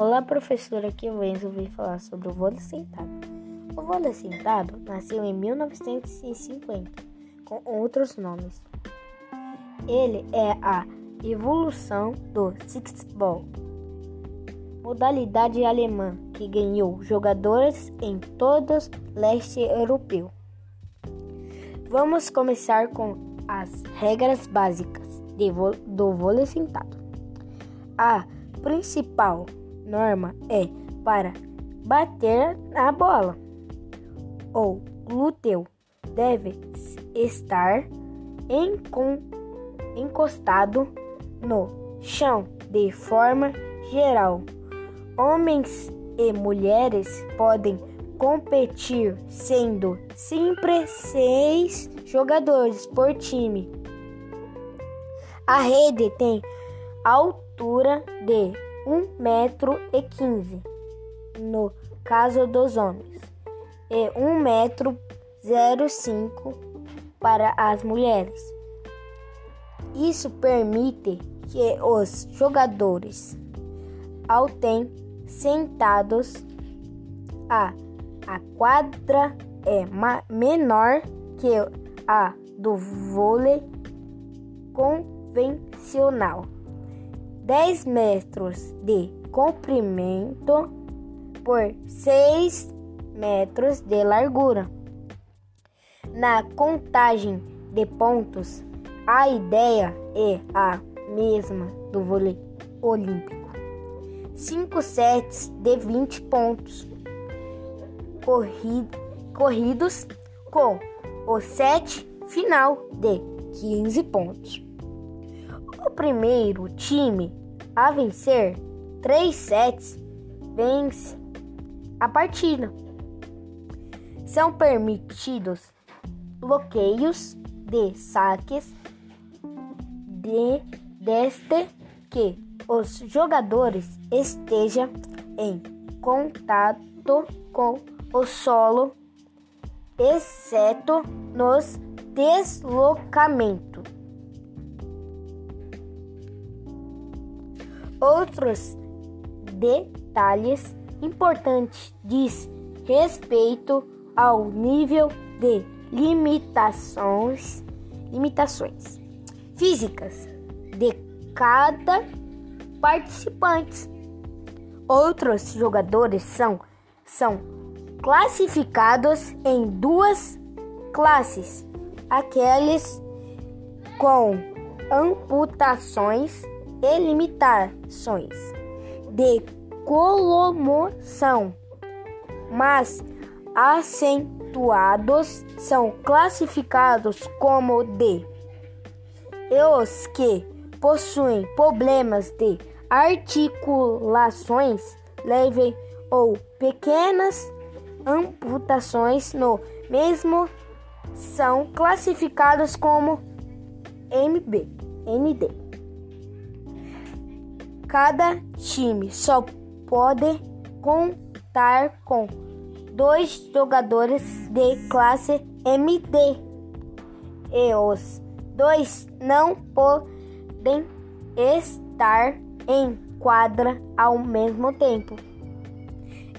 Olá, professora. Aqui eu vim falar sobre o vôlei sentado. O vôlei sentado nasceu em 1950 com outros nomes. Ele é a evolução do sixball, modalidade alemã que ganhou jogadores em todo o leste europeu. Vamos começar com as regras básicas do vôlei sentado. A principal norma é para bater na bola. O glúteo deve estar encostado no chão de forma geral. Homens e mulheres podem competir, sendo sempre seis jogadores por time. A rede tem altura de 1 metro e 15 no caso dos homens e 1 metro 05 para as mulheres. Isso permite que os jogadores altem sentados a a quadra é menor que a do vôlei convencional. 10 metros de comprimento por 6 metros de largura. Na contagem de pontos, a ideia é a mesma do vôlei olímpico. 5 sets de 20 pontos corridos com o set final de 15 pontos. Primeiro time a vencer três sets vence a partida. São permitidos bloqueios de saques de, desde que os jogadores estejam em contato com o solo, exceto nos deslocamentos. Outros detalhes importantes diz respeito ao nível de limitações, limitações físicas de cada participante. Outros jogadores são, são classificados em duas classes: aqueles com amputações e limitações de colomoção, mas acentuados são classificados como de e os que possuem problemas de articulações leves ou pequenas amputações no mesmo são classificados como MB, ND. Cada time só pode contar com dois jogadores de classe MD e os dois não podem estar em quadra ao mesmo tempo.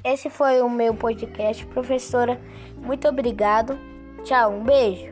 Esse foi o meu podcast, professora. Muito obrigado. Tchau, um beijo.